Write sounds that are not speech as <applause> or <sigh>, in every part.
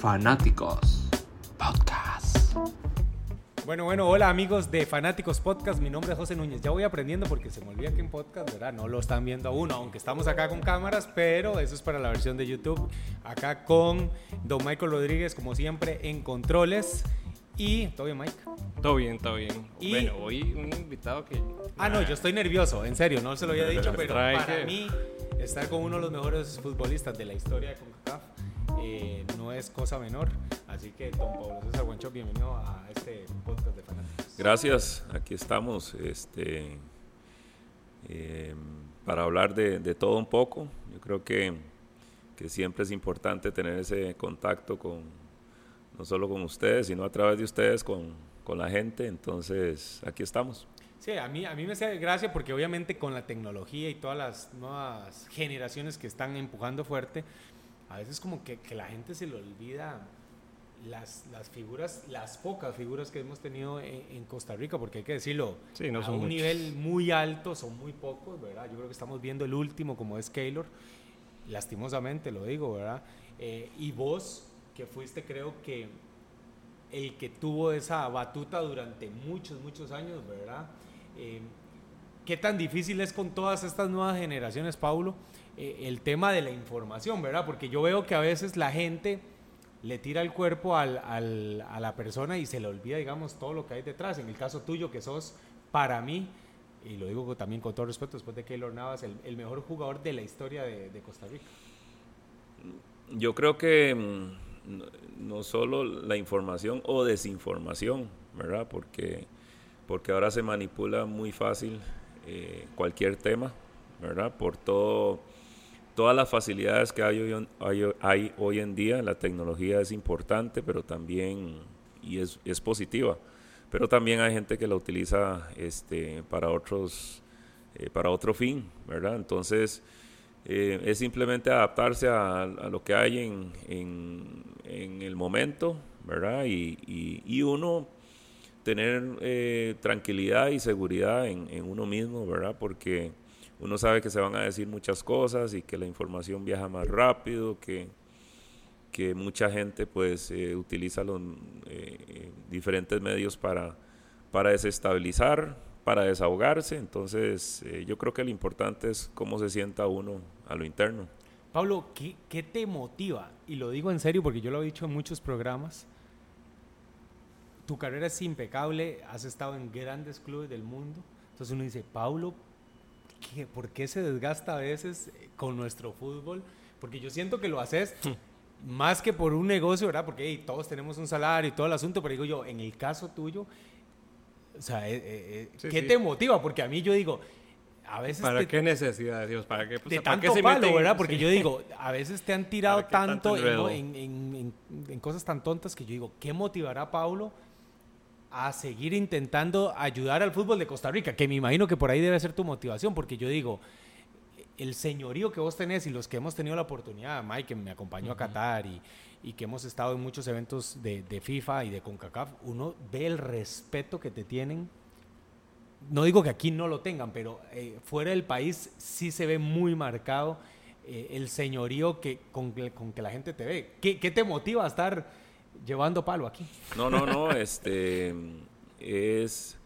Fanáticos Podcast. Bueno, bueno, hola amigos de Fanáticos Podcast, mi nombre es José Núñez. Ya voy aprendiendo porque se me olvida que en podcast, ¿verdad? No lo están viendo aún, aunque estamos acá con cámaras, pero eso es para la versión de YouTube. Acá con Don Michael Rodríguez, como siempre, en controles. Y, ¿todo bien, Mike? Todo bien, todo bien. Y- Bueno, hoy un invitado que... Ah, no, yo estoy nervioso, en serio, no se lo había dicho, <laughs> pero para mí estar con uno de los mejores futbolistas de la historia de CONCACAF eh, no es cosa menor. Así que, don Pablo César Guancho, bienvenido a este podcast de Fanáticos. Gracias, aquí estamos este, eh, para hablar de, de todo un poco. Yo creo que, que siempre es importante tener ese contacto con no solo con ustedes, sino a través de ustedes con, con la gente. Entonces, aquí estamos. Sí, a mí, a mí me hace gracia porque obviamente con la tecnología y todas las nuevas generaciones que están empujando fuerte, a veces como que, que la gente se le olvida las, las figuras, las pocas figuras que hemos tenido en, en Costa Rica, porque hay que decirlo, Sí, no a son un muchos. nivel muy alto son muy pocos, ¿verdad? Yo creo que estamos viendo el último como es Keylor, lastimosamente lo digo, ¿verdad? Eh, y vos, que fuiste creo que el que tuvo esa batuta durante muchos, muchos años, ¿verdad? Eh, ¿Qué tan difícil es con todas estas nuevas generaciones, Paulo, eh, el tema de la información, ¿verdad? Porque yo veo que a veces la gente le tira el cuerpo al- a la persona y se le olvida, digamos, todo lo que hay detrás. En el caso tuyo, que sos, para mí, y lo digo también con todo respeto, después de Keylor Navas, el, el mejor jugador de la historia de, Costa Rica. Yo creo que mm, no, no solo la información o desinformación, ¿verdad? Porque, porque ahora se manipula muy fácil eh, cualquier tema, ¿verdad? Por todo, todas las facilidades que hay hoy, hay, hoy en día, la tecnología es importante, pero también, y es, positiva, pero también hay gente que la utiliza este, para otros, eh, para otro fin, ¿verdad? Entonces, eh, es simplemente adaptarse a, lo que hay en, en- el momento, ¿verdad? Y, y- y uno tener eh, tranquilidad y seguridad en, en uno mismo, ¿verdad? Porque uno sabe que se van a decir muchas cosas y que la información viaja más rápido, que, que mucha gente pues eh, utiliza los eh, eh, diferentes medios para, para desestabilizar, para desahogarse. Entonces eh, yo creo que lo importante es cómo se sienta uno a lo interno. Pablo, ¿qué, qué te motiva? Y lo digo en serio porque yo lo he dicho en muchos programas. Tu carrera es impecable, has estado en grandes clubes del mundo. Entonces uno dice, Pablo, ¿qué- ¿por qué se desgasta a veces eh, con nuestro fútbol? Porque yo siento que lo haces más que por un negocio, ¿verdad? Porque hey, todos tenemos un salario y todo el asunto, pero digo yo, en el caso tuyo, o sea, eh, eh, eh, Sí, ¿qué sí. te motiva? Porque a mí yo digo, a veces ¿Para te- qué necesidad, Dios? ¿Para qué, o de ¿para qué tanto se palo, meten? ¿verdad? Porque Sí. yo digo, a veces te han <laughs> tirado ¿Para qué tanto tanto en, en- en- en- cosas tan tontas que yo digo, ¿qué motivará a Paulo a seguir intentando ayudar al fútbol de Costa Rica? Que me imagino que por ahí debe ser tu motivación, porque yo digo, el señorío que vos tenés y los que hemos tenido la oportunidad, Mike, que me acompañó a Qatar y, y que hemos estado en muchos eventos de, de FIFA y de CONCACAF, uno ve el respeto que te tienen no digo que aquí no lo tengan, pero eh, fuera del país sí se ve muy marcado eh, el señorío que, con, con que la gente te ve. ¿Qué, qué te motiva a estar llevando palo aquí? No, no, no, <laughs> este es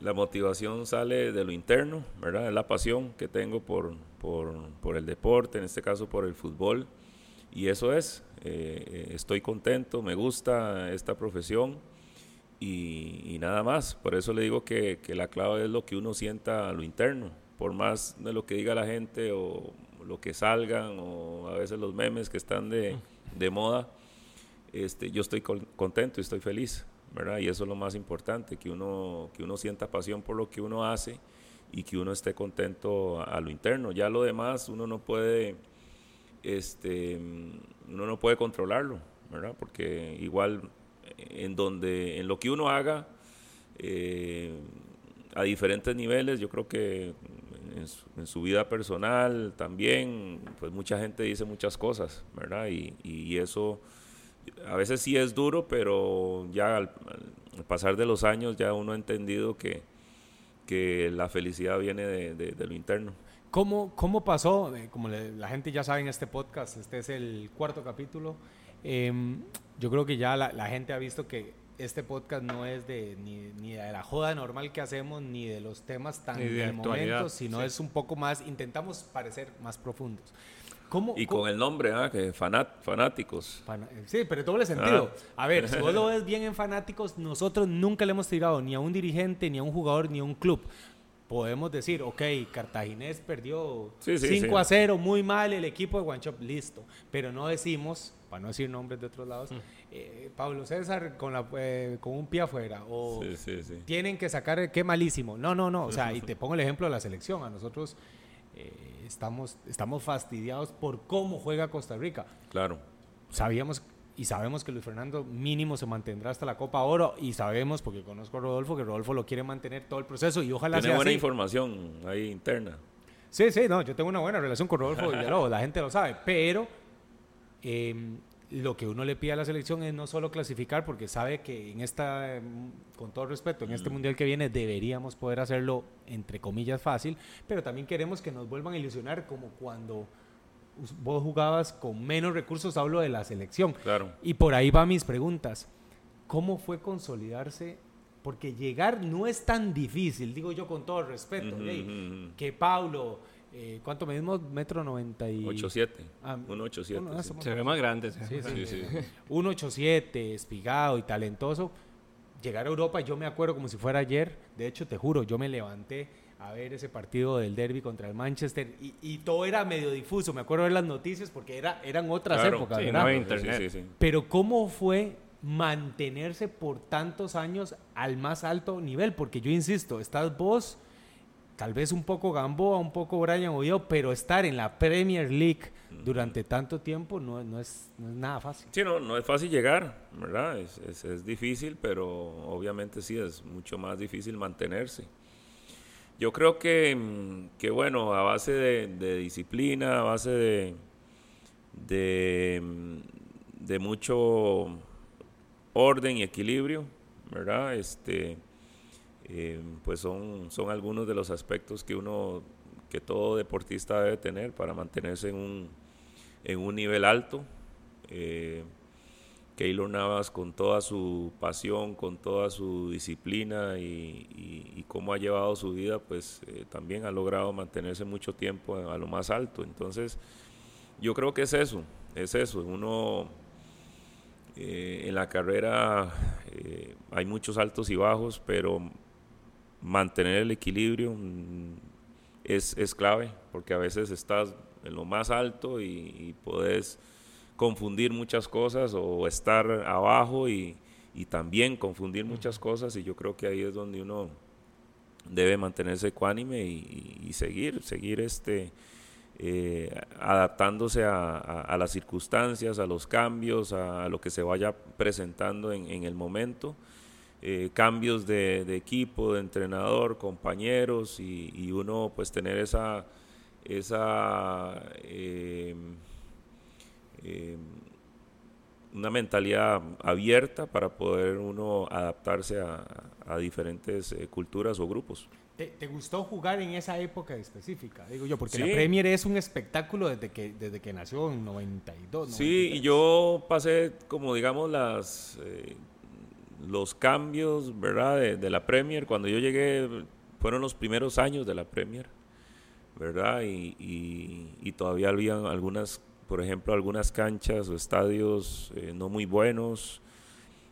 la motivación sale de lo interno, ¿verdad? Es la pasión que tengo por, por, por el deporte, en este caso por el fútbol, y eso es, eh, estoy contento, me gusta esta profesión y, y nada más, por eso le digo que, que la clave es lo que uno sienta a lo interno, por más de lo que diga la gente o lo que salgan o a veces los memes que están de, de moda, este, yo estoy con- contento y estoy feliz, ¿verdad? Y eso es lo más importante, que uno, que uno sienta pasión por lo que uno hace y que uno esté contento a, a lo interno. Ya lo demás uno no puede, este, uno no puede controlarlo, ¿verdad? Porque igual en donde, en lo que uno haga, eh, a diferentes niveles, yo creo que en su, en su vida personal también, pues mucha gente dice muchas cosas, ¿verdad? Y, y eso a veces sí es duro, pero ya al, al pasar de los años ya uno ha entendido que, que la felicidad viene de, de- de lo interno. ¿Cómo, cómo pasó? Eh, como le- la gente ya sabe en este podcast, este es el cuarto capítulo. Em, yo creo que ya la, la gente ha visto que este podcast no es de ni, ni de la joda normal que hacemos, ni de los temas tan Ni de momento, sino sí. es un poco más, intentamos parecer más profundos. ¿Cómo, Y cómo- con el nombre, ¿ah? que fanat- fanáticos. Sí, pero doble sentido. A ver, si vos lo <laughs> ves bien en fanáticos, nosotros nunca le hemos tirado ni a un dirigente, ni a un jugador, ni a un club. Podemos decir, ok, Cartaginés perdió Sí, sí, 5 sí. a 0, muy mal el equipo de Guanchop, listo. Pero no decimos, para no decir nombres de otros lados, eh, Pablo César con, la, eh, con un pie afuera, o Sí, sí, sí. tienen que sacar, qué malísimo. No, no, no. O sea, y <laughs> te pongo el ejemplo de la selección. A nosotros eh, estamos, estamos fastidiados por cómo juega Costa Rica Claro. sabíamos y sabemos que Luis Fernando mínimo se mantendrá hasta la Copa Oro y sabemos, porque conozco a Rodolfo, que Rodolfo lo quiere mantener todo el proceso y ojalá Tiene sea buena así. información ahí interna. Sí, sí, no, yo tengo una buena relación con Rodolfo Villalobos, la gente lo sabe, pero eh, lo que uno le pide a la selección es no solo clasificar, porque sabe que en esta, con todo respeto, en este mundial que viene deberíamos poder hacerlo entre comillas fácil, pero también queremos que nos vuelvan a ilusionar como cuando vos jugabas con menos recursos, hablo de la selección. Claro. Y por ahí van mis preguntas. ¿Cómo fue consolidarse? Porque llegar no es tan difícil, digo yo con todo respeto. Que Paulo, eh, ¿cuánto medimos? Metro 90 y... 8-7. Ah, 1-8-7. uno, ah, sí. Se ve más grande. Sí, sí, Sí, sí. 1.87, espigado y talentoso. Llegar a Europa, yo me acuerdo como si fuera ayer. De hecho, te juro, yo me levanté a ver ese partido del derby contra el Manchester y, y todo era medio difuso. Me acuerdo de las noticias porque era, eran otras Claro, épocas, sí, ¿verdad? no internet. sí, sí. Pero ¿cómo fue mantenerse por tantos años al más alto nivel? Porque yo insisto, estás vos, tal vez un poco Gamboa, un poco Brian Oviedo, pero estar en la Premier League durante tanto tiempo no, no, es, no es nada fácil. Sí, no, no es fácil llegar, ¿verdad? Es, es- es difícil, pero obviamente sí es mucho más difícil mantenerse. Yo creo que, mm, que bueno, a base de, de disciplina, a base de, de, mm, de mucho orden y equilibrio, ¿verdad? Este, eh, pues son, son algunos de los aspectos que uno, que todo deportista debe tener para mantenerse en un, en un nivel alto. Eh, Keylor Navas con toda su pasión, con toda su disciplina y, y- y cómo ha llevado su vida, pues eh, también ha logrado mantenerse mucho tiempo a, lo más alto. Entonces, yo creo que es eso, es eso. Uno eh, en la carrera eh, hay muchos altos y bajos, pero mantener el equilibrio mm, es, es clave, porque a veces estás en lo más alto y, y podés confundir muchas cosas o estar abajo y, y también confundir muchas cosas y yo creo que ahí es donde uno debe mantenerse ecuánime y, y- y seguir, seguir este, eh, adaptándose a, a- a las circunstancias, a los cambios, a, a lo que se vaya presentando en, en el momento. Eh, cambios de, de equipo, de entrenador, compañeros y, y uno pues tener esa, esa eh, eh, una mentalidad abierta para poder uno adaptarse a, a diferentes eh, culturas o grupos. ¿Te, te gustó jugar en esa época específica? Digo yo, porque Sí. la Premier es un espectáculo desde que, desde que nació en 92. Sí, 93. y yo pasé como digamos las eh, los cambios, ¿verdad? De, de la Premier. Cuando yo llegué fueron los primeros años de la Premier, ¿verdad? Y, y- y todavía habían algunas, por ejemplo, algunas canchas o estadios eh, no muy buenos.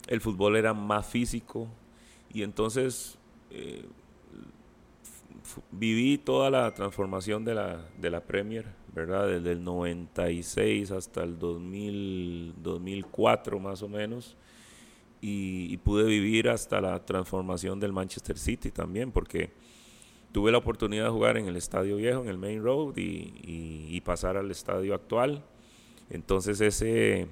El fútbol era más físico y entonces eh, viví toda la transformación de la, de la Premier, ¿verdad? Desde el 96 hasta el 2000, 2004 más o menos. Y, y pude vivir hasta la transformación del Manchester City también, porque tuve la oportunidad de jugar en el Estadio Viejo, en el Main Road, y, y- y pasar al estadio actual. Entonces ese,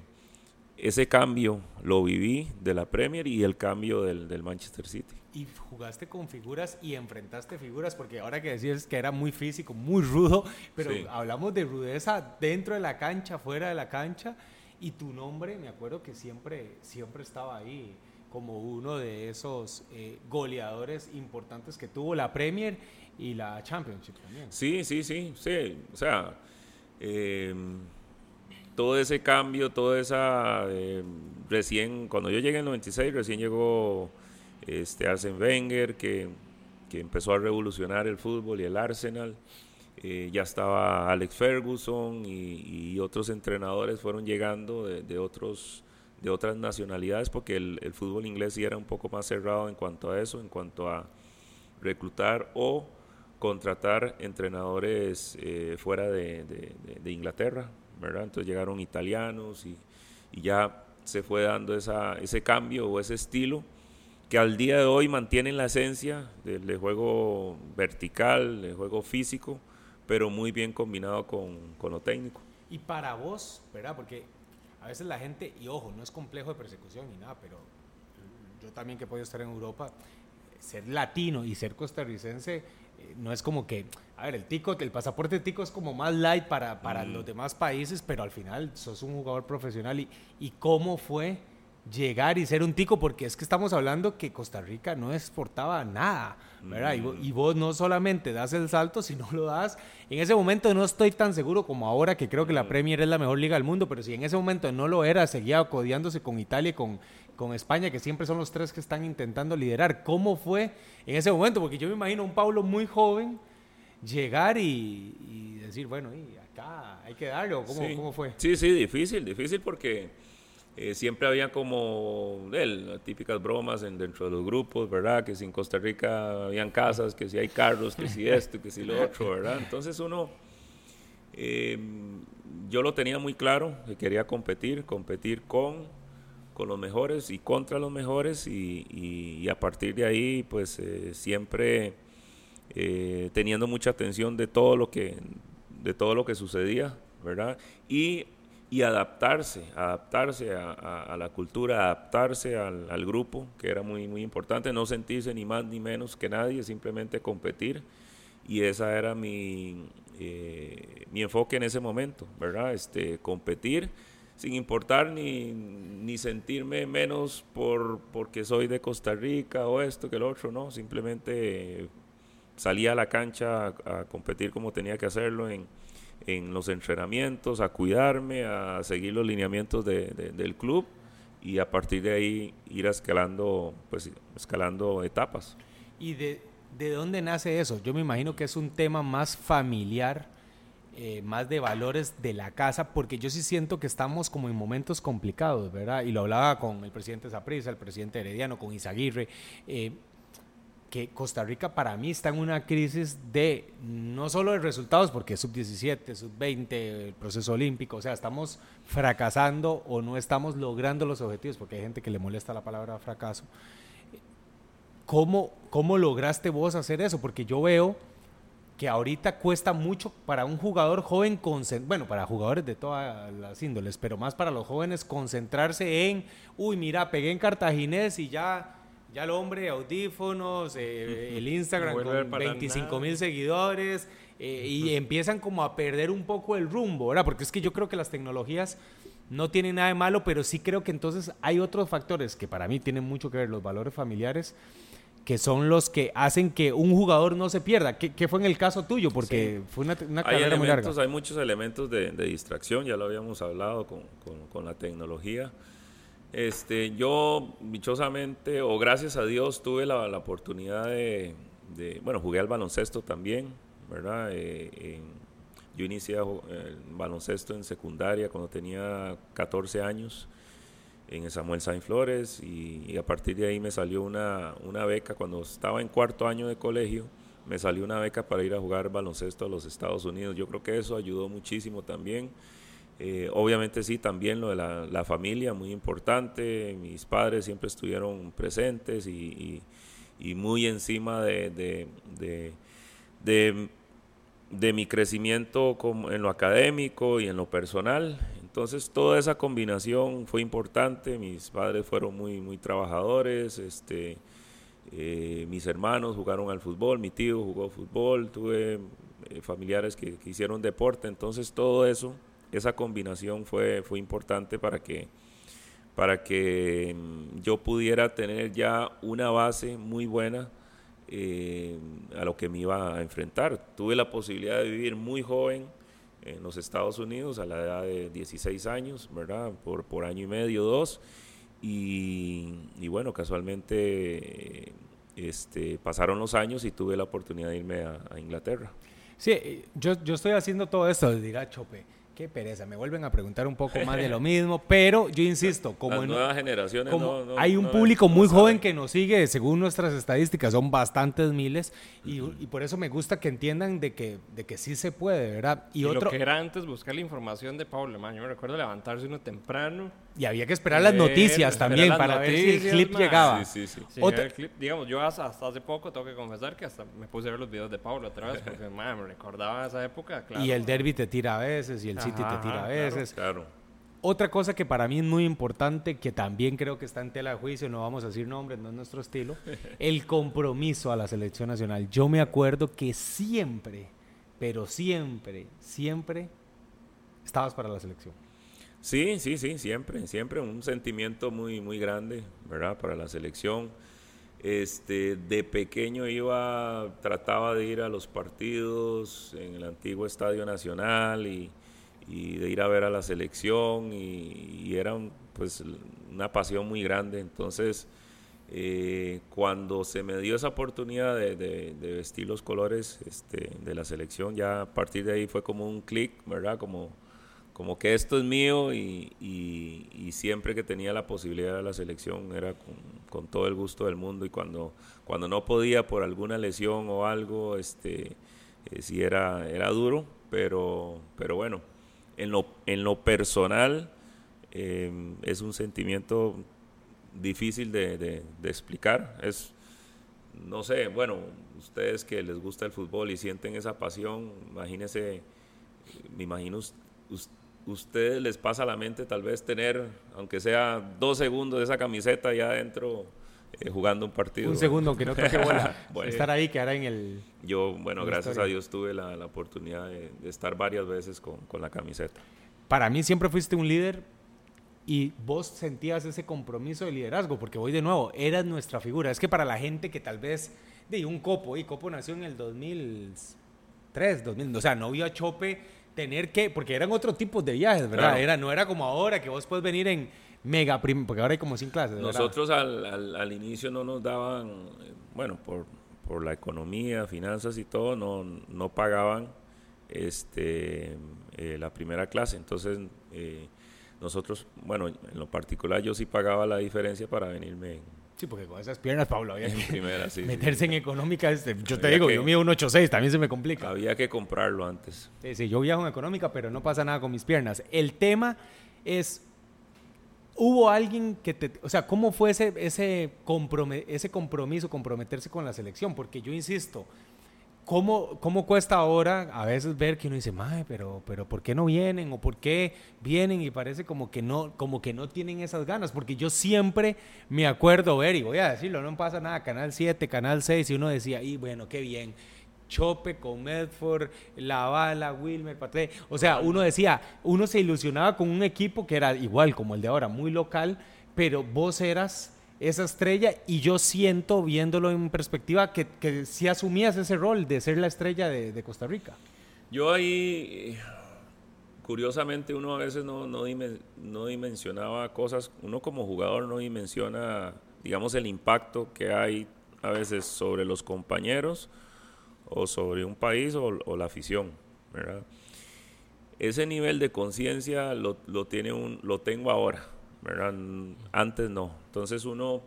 ese cambio lo viví de la Premier y el cambio del, del Manchester City. Y jugaste con figuras y enfrentaste figuras, porque ahora que decías que era muy físico, muy rudo, pero Sí. hablamos de rudeza dentro de la cancha, fuera de la cancha, y tu nombre, me acuerdo que siempre, siempre estaba ahí como uno de esos eh, goleadores importantes que tuvo la Premier y la Championship también. Sí, sí, sí, sí. O sea, eh, todo ese cambio, toda esa... eh, recién, cuando yo llegué en el 96, recién llegó este Arsene Wenger, que, que empezó a revolucionar el fútbol y el Arsenal. Eh, ya estaba Alex Ferguson y, otros entrenadores fueron llegando de, otros de otras nacionalidades porque el, fútbol inglés sí era un poco más cerrado en cuanto a eso, en cuanto a reclutar o contratar entrenadores eh, fuera de, Inglaterra. Entonces llegaron italianos y, y ya se fue dando esa, ese cambio o ese estilo que al día de hoy mantienen la esencia del, del juego vertical, del juego físico, pero muy bien combinado con, con lo técnico. Y para vos, ¿verdad? Porque a veces la gente, y ojo, no es complejo de persecución ni nada, pero yo también que he podido estar en Europa, ser latino y ser costarricense eh, no es como que, a ver, el tico, el pasaporte tico es como más light para, para Mm. los demás países, pero al final sos un jugador profesional y, y cómo fue llegar y ser un tico, porque es que estamos hablando que Costa Rica no exportaba nada, ¿verdad? Y, vo- y vos no solamente das el salto, sino lo das. En ese momento no estoy tan seguro como ahora, que creo que la Premier es la mejor liga del mundo, pero si en ese momento no lo era, seguía codiándose con Italia y con, con España, que siempre son los tres que están intentando liderar. ¿Cómo fue en ese momento? Porque yo me imagino un Pablo muy joven llegar y, y decir, bueno, y acá hay que darle, o cómo, sí. cómo fue. Sí, sí, difícil, difícil porque eh, siempre había como las típicas bromas en, dentro de los grupos, ¿verdad? Que si en Costa Rica habían casas, que si hay carros, que si esto, que si lo otro, ¿verdad? Entonces uno, eh, yo lo tenía muy claro, que quería competir, competir con, con los mejores y contra los mejores y a partir de ahí, pues eh, siempre eh, teniendo mucha atención de todo lo que de todo lo que sucedía, ¿verdad? Y, y adaptarse, adaptarse a, la cultura, adaptarse al, al grupo, que era muy, muy importante, no sentirse ni más ni menos que nadie, simplemente competir. Y esa era mi, eh, mi enfoque en ese momento, ¿verdad? Este, competir sin importar ni, ni sentirme menos por, porque soy de Costa Rica o esto que el otro, no, simplemente salía a la cancha a, a competir como tenía que hacerlo en, en los entrenamientos, a cuidarme, a seguir los lineamientos de- de- del club y a partir de ahí ir escalando, pues, escalando etapas. ¿Y de, de dónde nace eso? Yo me imagino que es un tema más familiar, eh, más de valores de la casa, porque yo sí siento que estamos como en momentos complicados, ¿verdad? Y lo hablaba con el presidente Zaprisa, el presidente Herediano, con Izaguirre, eh, que Costa Rica para mí está en una crisis de no solo de resultados, porque es sub-17, sub-20, el proceso olímpico, o sea, estamos fracasando o no estamos logrando los objetivos, porque hay gente que le molesta la palabra fracaso. ¿Cómo, ¿Cómo lograste vos hacer eso? Porque yo veo que ahorita cuesta mucho para un jugador joven, bueno, para jugadores de todas las índoles, pero más para los jóvenes concentrarse en, uy, mira, pegué en Cartaginés y ya, ya el hombre, audífonos, eh, el Instagram No con para 25 mil seguidores, eh, y empiezan como a perder un poco el rumbo, ¿verdad? Porque es que yo creo que las tecnologías no tienen nada de malo, pero sí creo que entonces hay otros factores que para mí tienen mucho que ver, los valores familiares, que son los que hacen que un jugador no se pierda. ¿Qué, qué fue en el caso tuyo? Porque fue una, una Hay carrera muy larga. hay muchos elementos de, de distracción, ya lo habíamos hablado con, con- con la tecnología. Este, yo, dichosamente, o gracias a Dios, tuve la, oportunidad de, bueno, jugué al baloncesto también, ¿verdad? Eh, yo inicié el baloncesto en secundaria cuando tenía 14 años en el Samuel Sainz Flores y, y a partir de ahí me salió una, una beca. Cuando estaba en cuarto año de colegio me salió una beca para ir a jugar baloncesto a los Estados Unidos. Yo creo que eso ayudó muchísimo también Eh, obviamente sí también lo de la, familia muy importante mis padres siempre estuvieron presentes y, y- muy encima de, de- de- de de mi crecimiento como en lo académico y en lo personal. Entonces toda esa combinación fue importante. Mis padres fueron muy, muy trabajadores. Este, eh, mis hermanos jugaron al fútbol, mi tío jugó fútbol, tuve eh, familiares que, que hicieron deporte. Entonces todo eso, esa combinación fue, fue importante para que, para que mm, yo pudiera tener ya una base muy buena eh, a lo que me iba a enfrentar. Tuve la posibilidad de vivir muy joven en los Estados Unidos a la edad de 16 años, ¿verdad? Por, por año y medio, dos. Y, bueno, casualmente este, pasaron los años y tuve la oportunidad de irme a, Inglaterra. Sí, yo, yo estoy haciendo todo esto, dirá Chope. Qué pereza, me vuelven a preguntar un poco más de lo mismo, pero yo insisto, como, Las en- nuevas generaciones como no- no- hay un no- público no muy joven que nos sigue, según nuestras estadísticas, son bastantes miles, y, y por eso me gusta que entiendan de que, de que sí se puede, ¿verdad? Y, Y, otro, lo que era antes buscar la información de Pablo, man. Yo me recuerdo levantarse uno temprano. y había que esperar las noticias esperar también las para ver si el noticias, clip man. llegaba. Sí, sí, sí. Sí, Otra- el clip. Digamos, yo hasta, hasta hace poco tengo que confesar que hasta me puse a ver los videos de Pablo otra vez porque <laughs> man, me recordaba esa época, claro. y el derby te tira a veces, y el City te tira a claro. veces. Claro. Otra cosa que para mí es muy importante, que también creo que está en tela de juicio, no vamos a decir nombres, no es nuestro estilo, <laughs> el compromiso a la selección nacional. Yo me acuerdo que siempre, pero siempre, siempre estabas para la selección. Sí, sí, sí, siempre, siempre un sentimiento muy, muy grande, ¿verdad? Para la selección. Este, de pequeño iba, trataba de ir a los partidos en el antiguo Estadio Nacional y, y de ir a ver a la selección y, y era pues una pasión muy grande. Entonces, eh, cuando se me dio esa oportunidad de, de- de vestir los colores este, de la selección, ya a partir de ahí fue como un clic, ¿verdad? Como, como que esto es mío y, siempre que tenía la posibilidad de la selección era con, con todo el gusto del mundo y cuando, cuando no podía por alguna lesión o algo, este, eh, sí era, era duro, pero, pero bueno, en lo, en lo personal eh, es un sentimiento difícil de, de- explicar. Es, no sé, bueno, ustedes que les gusta el fútbol y sienten esa pasión, imagínense, me imagino us- us- ustedes les pasa a la mente tal vez tener, aunque sea dos segundos de esa camiseta ya adentro eh, jugando un partido. Un segundo, que no toque bola. <laughs> Bueno. Estar ahí, quedar en el... Yo, bueno, gracias historia. a Dios tuve la, la oportunidad de, de estar varias veces con, con la camiseta. Para mí siempre fuiste un líder y vos sentías ese compromiso de liderazgo, porque voy de nuevo, eras nuestra figura. Es que para la gente que tal vez, de un Copo, y Copo nació en el 2003, 2000, o sea, no vio a Chope tener que, porque eran otro tipo de viajes, ¿verdad? Claro. Era, no era como ahora que vos puedes venir en mega porque ahora hay como sin clases. ¿verdad? Nosotros al, al, al inicio no nos daban, bueno, por, por la economía, finanzas y todo, no, no pagaban este, eh, la primera clase. Entonces, eh, nosotros, bueno, en lo particular yo sí pagaba la diferencia para venirme en, Sí, porque con esas piernas, Pablo, había que primera. sí, sí. meterse en económica. este, yo te digo, que- yo mido un 8.6, también se me complica. Había que comprarlo antes. Sí, sí, yo viajo en económica, pero no pasa nada con mis piernas. El tema es, ¿hubo alguien que te... O sea, ¿cómo fue ese, ese, ese compromiso, comprometerse con la selección? Porque yo insisto, ¿cómo, ¿cómo cuesta ahora a veces ver que uno dice, mae, pero, pero ¿por qué no vienen? ¿O por qué vienen? Y parece como que, no, como que no tienen esas ganas. Porque yo siempre me acuerdo ver, y voy a decirlo, no pasa nada, Canal 7, Canal 6, y uno decía, y bueno, qué bien. Chope con Medford, La Bala, Wilmer, Paté. O sea, uno decía, uno se ilusionaba con un equipo que era igual como el de ahora, muy local, pero vos eras esa estrella y yo siento, viéndolo en perspectiva, que, que asumías ese rol de ser la estrella de, de Costa Rica. Yo ahí, curiosamente, uno a veces no, no, dimen- no dimensionaba cosas, uno como jugador no dimensiona, digamos, el impacto que hay a veces sobre los compañeros o sobre un país o, la afición. Ese nivel de conciencia lo, lo, tiene un, lo tengo ahora. Antes no. Entonces uno,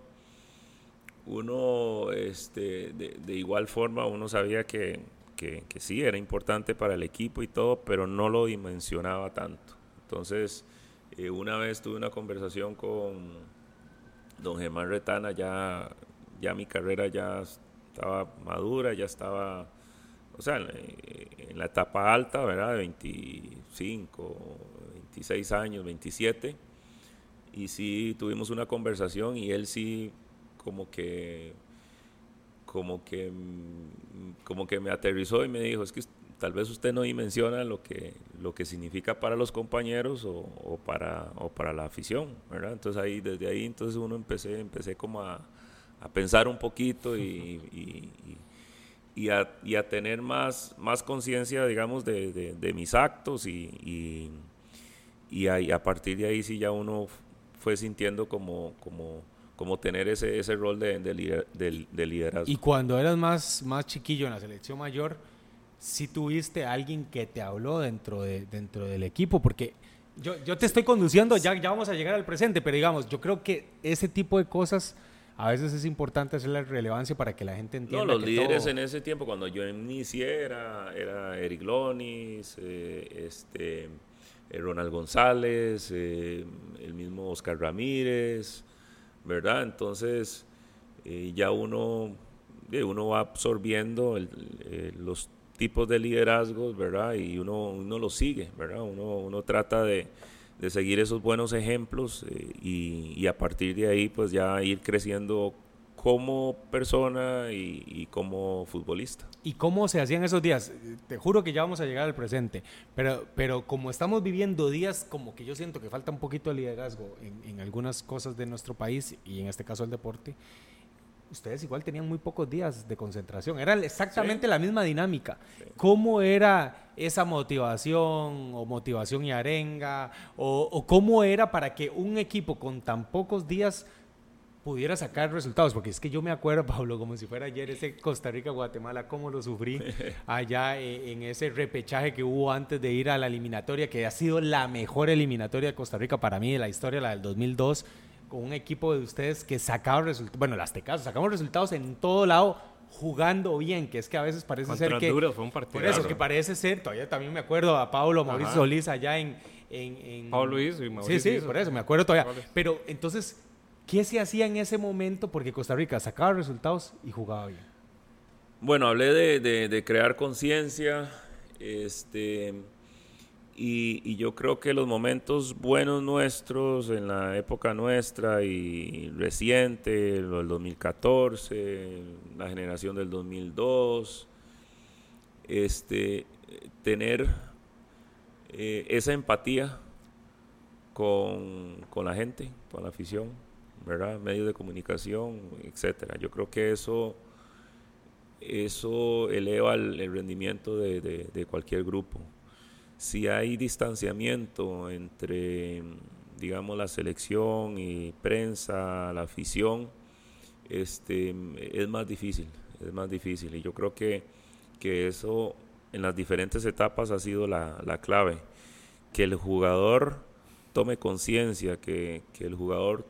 uno este, de, igual forma, uno sabía que, que, que, sí, era importante para el equipo y todo, pero no lo dimensionaba tanto. Entonces, eh, una vez tuve una conversación con don Germán Retana, ya, ya mi carrera ya estaba madura, ya estaba, o sea, en, la etapa alta, ¿verdad? De 25, 26 años, 27. Y sí tuvimos una conversación y él sí como que como que como que me aterrizó y me dijo es que tal vez usted no dimensiona lo que lo que significa para los compañeros o, o para o para la afición verdad entonces ahí desde ahí entonces uno empecé empecé como a, a pensar un poquito y, y, a, y, a, tener más, más conciencia, digamos, de, de, de, mis actos y, y, a, a partir de ahí sí ya uno fue sintiendo como... como como tener ese, ese rol de, de, lider, de, de, liderazgo. Y cuando eras más, más chiquillo en la selección mayor, si ¿sí tuviste a alguien que te habló dentro, de, dentro del equipo, porque yo, yo te estoy conduciendo, ya, ya vamos a llegar al presente, pero digamos, yo creo que ese tipo de cosas a veces es importante hacer la relevancia para que la gente entienda. No, los que líderes todo... en ese tiempo, cuando yo inicié, era, era Eric Lonis, eh, este, eh, Ronald González, eh, el mismo Oscar Ramírez, ¿verdad? Entonces, eh, ya uno, uno va absorbiendo el, los tipos de liderazgos, ¿verdad? Y uno, uno lo sigue, ¿verdad? Uno, uno trata de, de seguir esos buenos ejemplos eh, y, y, a partir de ahí, pues ya ir creciendo como persona y, y, como futbolista. ¿Y cómo se hacían esos días? Te juro que ya vamos a llegar al presente, pero, pero como estamos viviendo días como que yo siento que falta un poquito de liderazgo en, en algunas cosas de nuestro país y en este caso el deporte, ustedes igual tenían muy pocos días de concentración. Era exactamente sí. la misma dinámica. Sí. ¿Cómo era esa motivación o motivación y arenga? O, o, cómo era para que un equipo con tan pocos días pudiera sacar resultados? Porque es que yo me acuerdo, <laughs> Pablo, como si fuera ayer ese Costa Rica-Guatemala, cómo lo sufrí allá en ese repechaje que hubo antes de ir a la eliminatoria, que ha sido la mejor eliminatoria de Costa Rica para mí de la historia, la del 2002 con un equipo de ustedes que sacaba resultados, bueno, las Tecas, sacamos resultados en todo lado jugando bien, que es que a veces parece Contra ser que Honduras fue un partido. por eso que parece ser, todavía también me acuerdo a Pablo Mauricio Ajá. Solís allá en, en, en Pablo Luis y Mauricio. Sí, sí, por eso me acuerdo todavía. Pero entonces, ¿qué se hacía en ese momento? Porque Costa Rica sacaba resultados y jugaba bien. Bueno, hablé de, de, de crear conciencia, este y, yo creo que los momentos buenos nuestros en la época nuestra y reciente, el 2014, la generación del 2002, este, tener eh, esa empatía con, con, la gente, con la afición, ¿verdad? medios de comunicación, etcétera. Yo creo que eso, eso eleva el, rendimiento de cualquier grupo si hay distanciamiento entre, digamos, la selección y prensa, la afición, este, es más difícil, es más difícil. Y yo creo que, que eso en las diferentes etapas ha sido la, la clave. Que el jugador tome conciencia, que, que, el jugador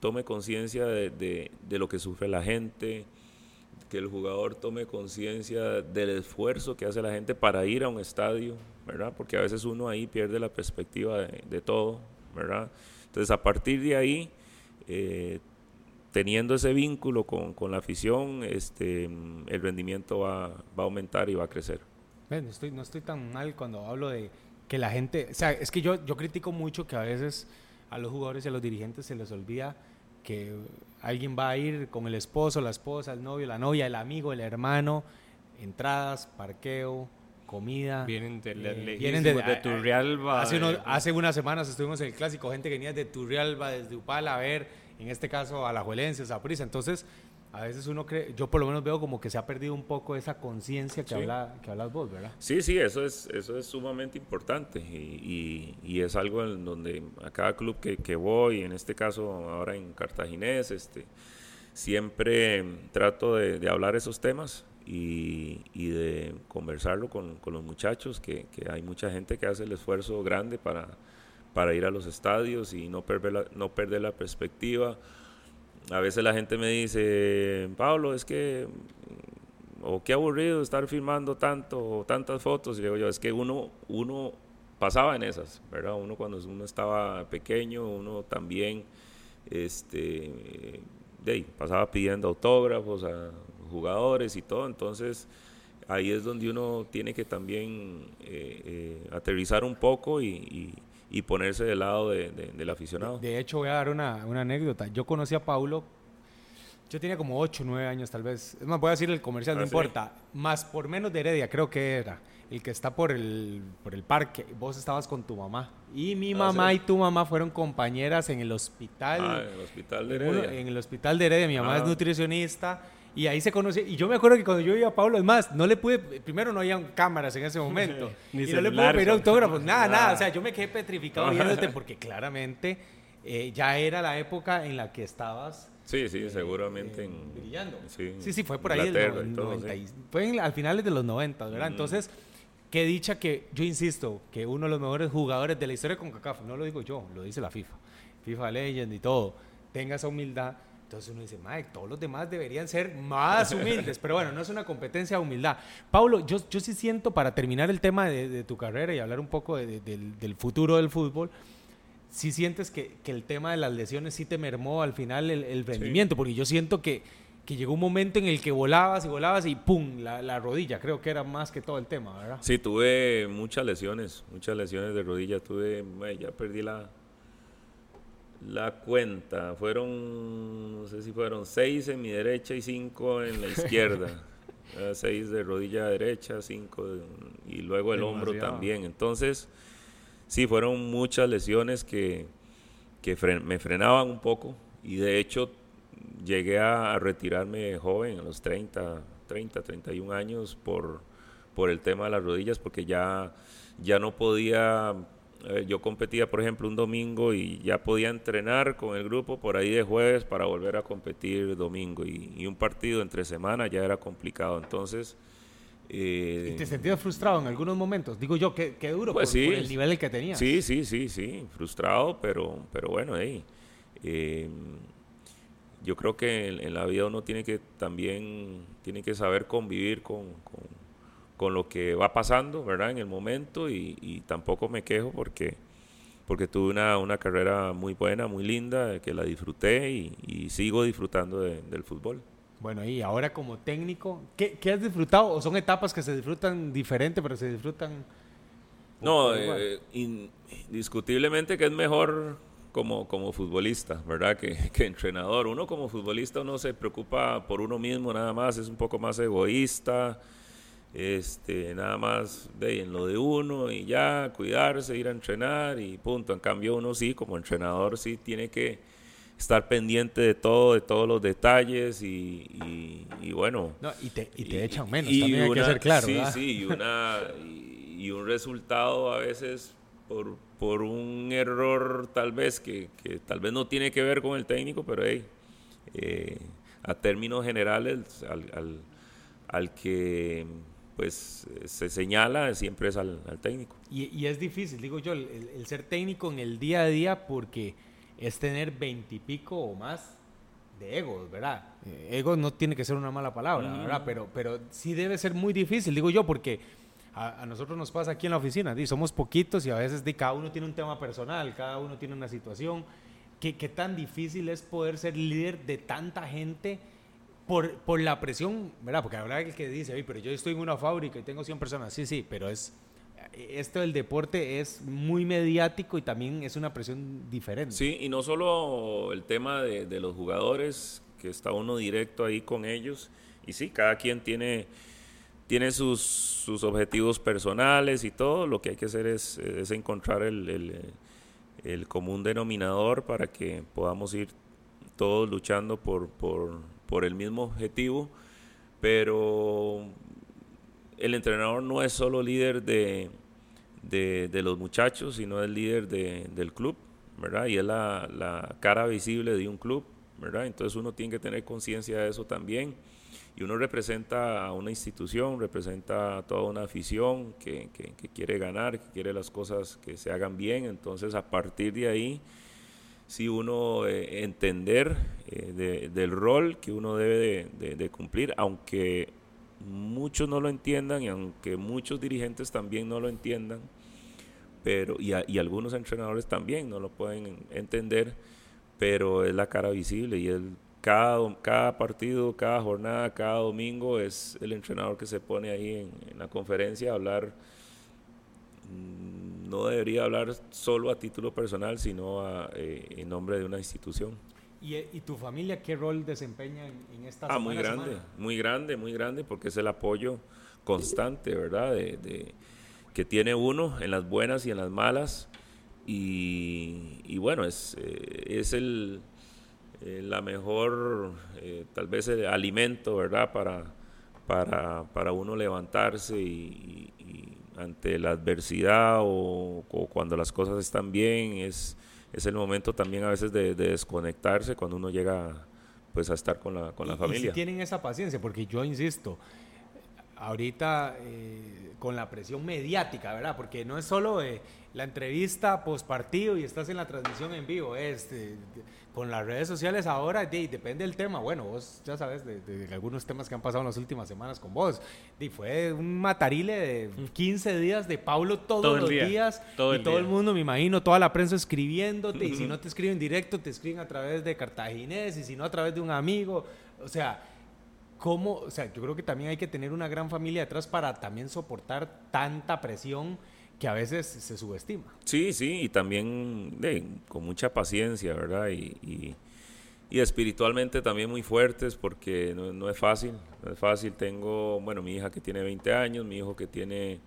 tome conciencia de, de, de, lo que sufre la gente, que el jugador tome conciencia del esfuerzo que hace la gente para ir a un estadio, ¿verdad? Porque a veces uno ahí pierde la perspectiva de, de todo, ¿verdad? Entonces, a partir de ahí, eh, teniendo ese vínculo con, con, la afición, este, el rendimiento va, va, a aumentar y va a crecer. Bueno, estoy, no estoy tan mal cuando hablo de que la gente, o sea, es que yo, yo critico mucho que a veces a los jugadores y a los dirigentes se les olvida que alguien va a ir con el esposo, la esposa, el novio, la novia, el amigo, el hermano, entradas, parqueo, comida. Vienen de, eh, vienen de, de Turrialba. Hace, unos, hace, unas semanas estuvimos en el clásico, gente que venía de Turrialba, desde Upala, a ver, en este caso a la Juelense, a Prisa. Entonces, a veces uno cree, yo por lo menos veo como que se ha perdido un poco esa conciencia que, sí. habla, que hablas vos, ¿verdad? Sí, sí, eso es, eso es sumamente importante y, y, y es algo en donde a cada club que, que, voy, en este caso ahora en Cartaginés, este, siempre trato de, de hablar esos temas y, de conversarlo con, los muchachos, que, hay mucha gente que hace el esfuerzo grande para, para ir a los estadios y no perder la, no perder la perspectiva a veces la gente me dice, Pablo, es que, o qué aburrido estar filmando tanto, tantas fotos. Y digo yo, es que uno, uno pasaba en esas, ¿verdad? Uno cuando uno estaba pequeño, uno también, este, pasaba pidiendo autógrafos a jugadores y todo. Entonces, ahí es donde uno tiene que también eh, eh, aterrizar un poco y, y y ponerse del lado de, de, del aficionado. De, hecho, voy a dar una, una, anécdota. Yo conocí a Paulo, yo tenía como 8, 9 años tal vez. Es más, voy a decir el comercial, ah, no ¿sí? importa. Más por menos de Heredia, creo que era. el que está por el, por el parque. Vos estabas con tu mamá. Y mi Ah, mamá sí. y tu mamá fueron compañeras en el hospital. Ah, en el hospital de Heredia. en el hospital de Heredia. Mi mamá Ah. es nutricionista. Y ahí se conoció. Y yo me acuerdo que cuando yo iba a Pablo, es más, no le pude. Primero no había cámaras en ese momento. <laughs> Ni y no le pude pedir autógrafos. Nada, nada. O sea, yo me quedé petrificado viéndote porque claramente eh, ya era la época en la que estabas. Sí, sí, seguramente eh, en... brillando. Sí, Sí, sí, fue por ahí el todo, 90 sí. fue en- al finales de los 90, ¿verdad? Mm. Entonces, qué dicha que, yo insisto, que uno de los mejores jugadores de la historia con CACAF, no lo digo yo, lo dice la FIFA, FIFA Legend y todo, tenga esa humildad. Entonces uno dice, Mike, todos los demás deberían ser más humildes, pero bueno, no es una competencia de humildad. Paulo, yo, yo sí siento, para terminar el tema de, de tu carrera y hablar un poco de- de- del, del futuro del fútbol, si sientes que, que el tema de las lesiones sí te mermó al final el, el rendimiento, porque yo siento que, que llegó un momento en el que volabas y volabas y ¡pum! La, la rodilla, creo que era más que todo el tema, ¿verdad? Sí, tuve muchas lesiones, muchas lesiones de rodilla. Tuve, ya perdí la, la cuenta. Fueron, no sé si fueron seis en mi derecha y cinco en la izquierda. Eh, <laughs> seis de rodilla derecha, cinco de- y luego el hombro también. Entonces, sí, fueron muchas lesiones que, que me frenaban un poco y de hecho llegué a, a retirarme joven, a los 30, 30, 31 años por, por el tema de las rodillas, porque ya, ya no podía, eh, yo competía por ejemplo un domingo y ya podía entrenar con el grupo por ahí de jueves para volver a competir domingo y, y un partido entre semana ya era complicado, entonces... eh, ¿Y te sentías frustrado en algunos momentos? Digo yo, qué, qué duro Pues por, sí. por el nivel que tenías. Sí, sí, sí, sí, frustrado, pero, pero bueno, hey, eh, yo creo que en, en la vida uno tiene que también, tiene que saber convivir con, con, con lo que va pasando, ¿verdad? En el momento y, y tampoco me quejo porque, porque tuve una, una carrera muy buena, muy linda, que la disfruté y, y sigo disfrutando de- del fútbol. Bueno, y ahora como técnico, ¿qué, qué has disfrutado? ¿O son etapas que se disfrutan diferente, pero se disfrutan... No, eh, indiscutiblemente que es mejor como, como futbolista, ¿verdad? Que, <laughs> que entrenador. Uno como futbolista uno se preocupa por uno mismo nada más, es un poco más egoísta, este, nada más de en lo de uno y ya, cuidarse, ir a entrenar y punto. En cambio uno sí, como entrenador sí tiene que estar pendiente de todo, de todos los detalles y, y- y bueno, No, y te, y te echan menos, y también hay que una- ser claro, Sí, ¿verdad? sí, y, una, y, y un resultado a veces por, por un error tal vez que, que tal vez no tiene que ver con el técnico, pero hey, eh, a términos generales, al, al, al que pues se señala siempre es al, al técnico. Y, y es difícil, digo yo, el, ser técnico en el día a día porque es tener veintipico o más de egos, ¿verdad? Eh, ego no tiene que ser una mala palabra, ¿verdad? Pero, pero sí debe ser muy difícil, digo yo, porque a, a nosotros nos pasa aquí en la oficina, di, somos poquitos y a veces di, cada uno tiene un tema personal, cada uno tiene una situación. ¿Qué, qué tan difícil es poder ser líder de tanta gente? Por, por la presión, ¿verdad? Porque habrá el que dice, "Oye, pero yo estoy en una fábrica y tengo 100 personas. Sí, sí, pero es esto del deporte es muy mediático y también es una presión diferente. Sí, y no solo el tema de, de los jugadores, que está uno directo ahí con ellos, y sí, cada quien tiene, tiene sus, sus objetivos personales y todo, lo que hay que hacer es, es encontrar el, el, el común denominador para que podamos ir todos luchando por, por, por el mismo objetivo, pero el entrenador no es solo líder de, de, los muchachos, sino es líder de- del club, ¿verdad? Y es la, la cara visible de un club, ¿verdad? Entonces uno tiene que tener conciencia de eso también. Y uno representa a una institución, representa a toda una afición que, que- quiere ganar, que quiere las cosas que se hagan bien. Entonces a partir de ahí, sí uno eh, entender eh, de- del rol que uno debe de, cumplir, aunque muchos no lo entiendan y aunque muchos dirigentes también no lo entiendan, pero y, a- y algunos entrenadores también no lo pueden entender, pero es la cara visible y el, cada, cada partido, cada jornada, cada domingo es el entrenador que se pone ahí en, en la conferencia a hablar mm, no debería hablar solo a título personal, sino a, eh, en nombre de una institución. ¿Y, y tu familia qué rol desempeña en, en esta Ah, muy semana grande, semana? muy grande, muy grande, porque es el apoyo, constante, ¿verdad? De, que tiene uno en las buenas y en las malas. Y, bueno, es, eh, es el, eh, la mejor, eh, tal vez el alimento, ¿verdad? Para, para, para uno levantarse y, ante la adversidad o, cuando las cosas están bien, es, es el momento también a veces de, desconectarse cuando uno llega pues a estar con la, con la familia. Y si tienen esa paciencia, porque yo insisto, ahorita eh, con la presión mediática, ¿verdad? Porque no es solo eh, la entrevista post partido y estás en la transmisión en vivo, es eh, con las redes sociales ahora, depende del tema. Bueno, vos ya sabes de, algunos temas que han pasado en las últimas semanas con vos. Y fue un matarile de 15 días de Pablo todos los días. Todo y todo el mundo, me imagino, toda la prensa escribiéndote. Y si <laughs> no te escriben directo, te escriben a través de Cartaginés. Y si no, a través de un amigo. O sea, ¿cómo? O sea, yo creo que también hay que tener una gran familia detrás para también soportar tanta presión que a veces se subestima. Sí, sí, y también con mucha paciencia, ¿verdad? Y, y, espiritualmente también muy fuertes porque no, es fácil, no es fácil. Tengo, bueno, mi hija que tiene 20 años, mi hijo que tiene,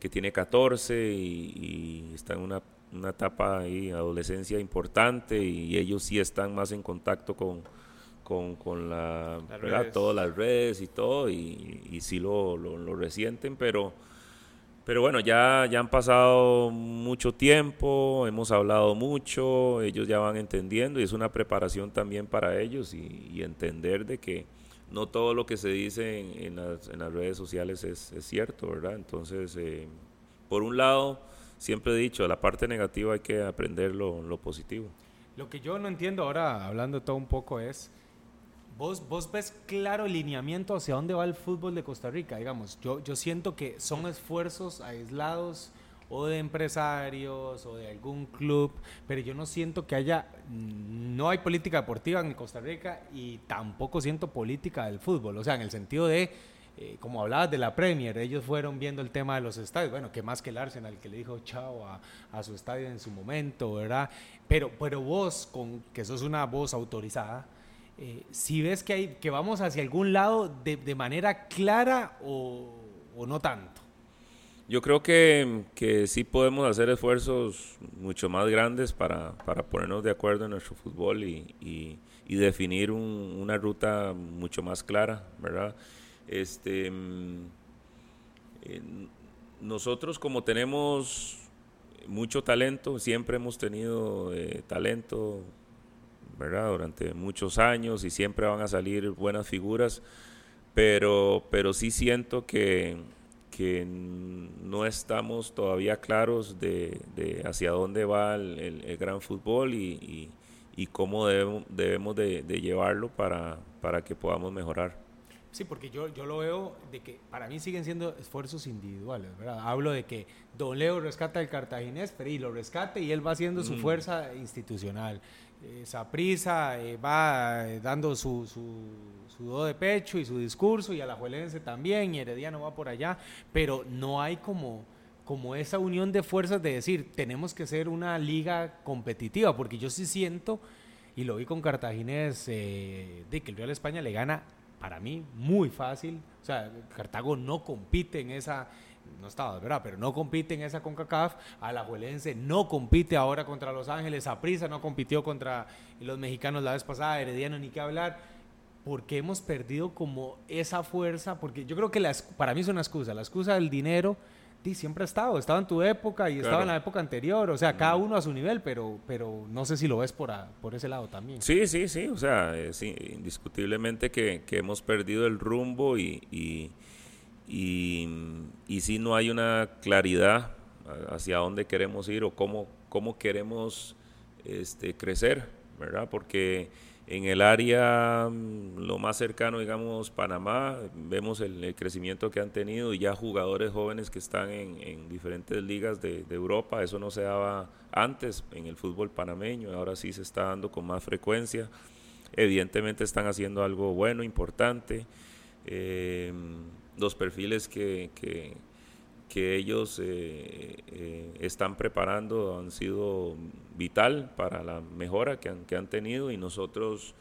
que tiene 14 y, está en una, una etapa ahí, adolescencia importante y ellos sí están más en contacto con, con, con la, todas las redes y todo y, y sí lo, lo, lo resienten, pero pero bueno, ya, ya han pasado mucho tiempo, hemos hablado mucho, ellos ya van entendiendo y es una preparación también para ellos y, entender de que no todo lo que se dice en, las, en las, redes sociales es, es, cierto, ¿verdad? Entonces, eh, por un lado, siempre he dicho, la parte negativa hay que aprender lo, lo positivo. Lo que yo no entiendo ahora, hablando todo un poco, es Vos, vos ves claro el lineamiento hacia dónde va el fútbol de Costa Rica, digamos. Yo, yo siento que son esfuerzos aislados o de empresarios o de algún club, pero yo no siento que haya, no hay política deportiva en Costa Rica y tampoco siento política del fútbol, o sea, en el sentido de, eh, como hablabas de la Premier, ellos fueron viendo el tema de los estadios, bueno, que más que el Arsenal que le dijo chao a, a su estadio en su momento, ¿verdad? Pero, pero vos, con, que sos una voz autorizada, eh, si ves que, hay, que vamos hacia algún lado de, de manera clara o, o, no tanto. Yo creo que, que, sí podemos hacer esfuerzos mucho más grandes para, para ponernos de acuerdo en nuestro fútbol y, y, definir un, una ruta mucho más clara, ¿verdad? Este, mm, nosotros como tenemos mucho talento, siempre hemos tenido eh, talento, durante muchos años y siempre van a salir buenas figuras, pero, pero sí siento que, que no estamos todavía claros de, de hacia dónde va el, gran fútbol y, y, cómo debemos, debemos de, llevarlo para, para que podamos mejorar. Sí, porque yo, yo lo veo de que para mí siguen siendo esfuerzos individuales, ¿verdad? Hablo de que Don Leo rescata el cartaginés, pero y lo rescate y él va haciendo su mm. fuerza institucional esa prisa eh, va eh, dando su, su, do de pecho y su discurso, y a la Juelense también, y Herediano va por allá, pero no hay como, como esa unión de fuerzas de decir, tenemos que ser una liga competitiva, porque yo sí siento, y lo vi con Cartaginés, eh, de que el Real España le gana, para mí, muy fácil, o sea, Cartago no compite en esa no estaba, ¿verdad? Pero no compite en esa CONCACAF. Alajuelense no compite ahora contra Los Ángeles. Aprisa no compitió contra los mexicanos la vez pasada. Herediano ni qué hablar. Porque hemos perdido como esa fuerza. Porque yo creo que la, para mí es una excusa. La excusa del dinero siempre ha estado. Estaba en tu época y estaba en la época anterior. O sea, cada uno a su nivel, pero, pero no sé si lo ves por, por ese lado también. Sí, sí, sí. O sea, es indiscutiblemente que, hemos perdido el rumbo y y, y si no hay una claridad hacia dónde queremos ir o cómo, cómo queremos este, crecer, ¿verdad? Porque en el área mm, lo más cercano, digamos, Panamá, vemos el, crecimiento que han tenido y ya jugadores jóvenes que están en, diferentes ligas de, Europa, eso no se daba antes en el fútbol panameño, ahora sí se está dando con más frecuencia. Evidentemente están haciendo algo bueno, importante. Eh, los perfiles que, que, ellos eh, eh, están preparando han sido vital para la mejora que han, que han tenido y nosotros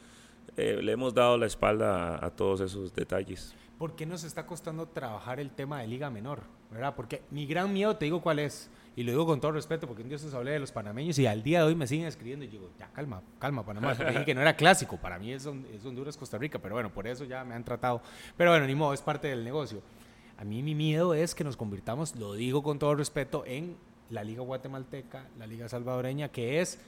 eh, le hemos dado la espalda a, a todos esos detalles. ¿Por qué nos está costando trabajar el tema de Liga Menor? ¿Verdad? Porque mi gran miedo, te digo cuál es, y lo digo con todo respeto, porque un día os hablé de los panameños y al día de hoy me siguen escribiendo y digo, ya calma, calma, Panamá. Porque dije que no era clásico, para mí es, es Honduras, Costa Rica, pero bueno, por eso ya me han tratado. Pero bueno, ni modo, es parte del negocio. A mí mi miedo es que nos convirtamos, lo digo con todo respeto, en la Liga Guatemalteca, la Liga Salvadoreña, que es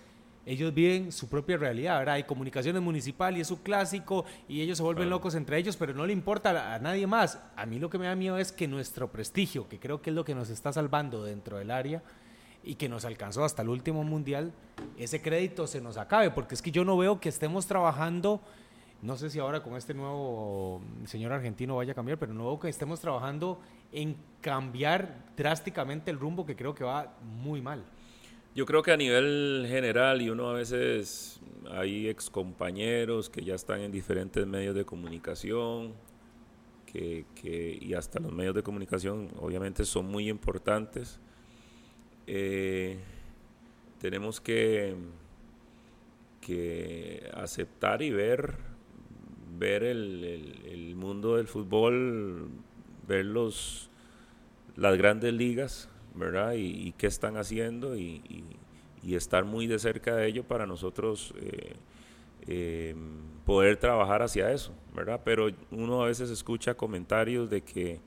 ellos viven su propia realidad, ¿verdad? Hay comunicaciones municipal y es su clásico y ellos se vuelven locos entre ellos, pero no le importa a, a nadie más. A mí lo que me da miedo es que nuestro prestigio, que creo que es lo que nos está salvando dentro del área y que nos alcanzó hasta el último mundial, ese crédito se nos acabe, porque es que yo no veo que estemos trabajando, no sé si ahora con este nuevo señor argentino vaya a cambiar, pero no veo que estemos trabajando en cambiar drásticamente el rumbo que creo que va muy mal. Yo creo que a nivel general, y uno a veces hay excompañeros que ya están en diferentes medios de comunicación, que, que- y hasta los medios de comunicación obviamente son muy importantes. Eh, tenemos que, que aceptar y ver, ver el, el- el mundo del fútbol, ver los, las grandes ligas, ¿verdad? Y, qué están haciendo y estar muy de cerca de ello para nosotros eh, eh, poder trabajar hacia eso, ¿verdad? Pero uno a veces escucha comentarios de que,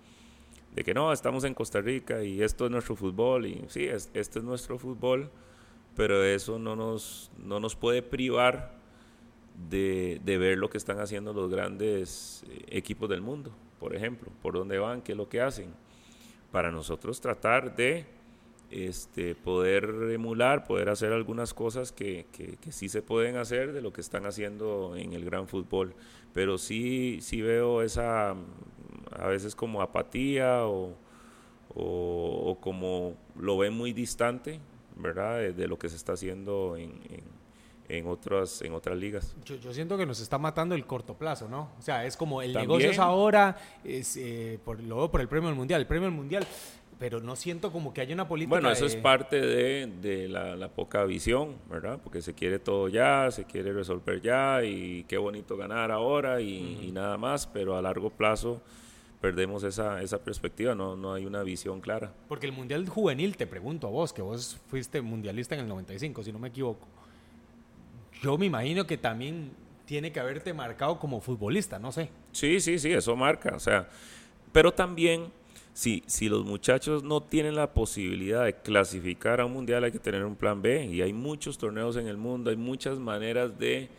de que no, estamos en Costa Rica y esto es nuestro fútbol y sí, es- este es nuestro fútbol, pero eso no nos, no nos puede privar de, de ver lo que están haciendo los grandes eh, equipos del mundo, por ejemplo, por dónde van, qué es lo que hacen para nosotros tratar de este, poder emular, poder hacer algunas cosas que, que- sí se pueden hacer de lo que están haciendo en el gran fútbol. Pero sí, sí veo esa, a veces como apatía o, o- como lo ven muy distante, ¿verdad? De, de lo que se está haciendo en, en- en otras, en otras ligas. Yo, yo siento que nos está matando el corto plazo, ¿no? O sea, es como el También. negocio es ahora, es, eh, por, lo veo por el premio del mundial, el premio del mundial, pero no siento como que haya una política. Bueno, eso de- es parte de, de la, la poca visión, ¿verdad? Porque se quiere todo ya, se quiere resolver ya y qué bonito ganar ahora y, y nada más, pero a largo plazo perdemos esa, esa perspectiva, no, no hay una visión clara. Porque el mundial juvenil, te pregunto a vos, que vos fuiste mundialista en el 95, si no me equivoco. Yo me imagino que también tiene que haberte marcado como futbolista, no sé. Sí, sí, sí, eso marca, o sea, pero también si, si los muchachos no tienen la posibilidad de clasificar a un mundial hay que tener un plan B y hay muchos torneos en el mundo, hay muchas maneras de,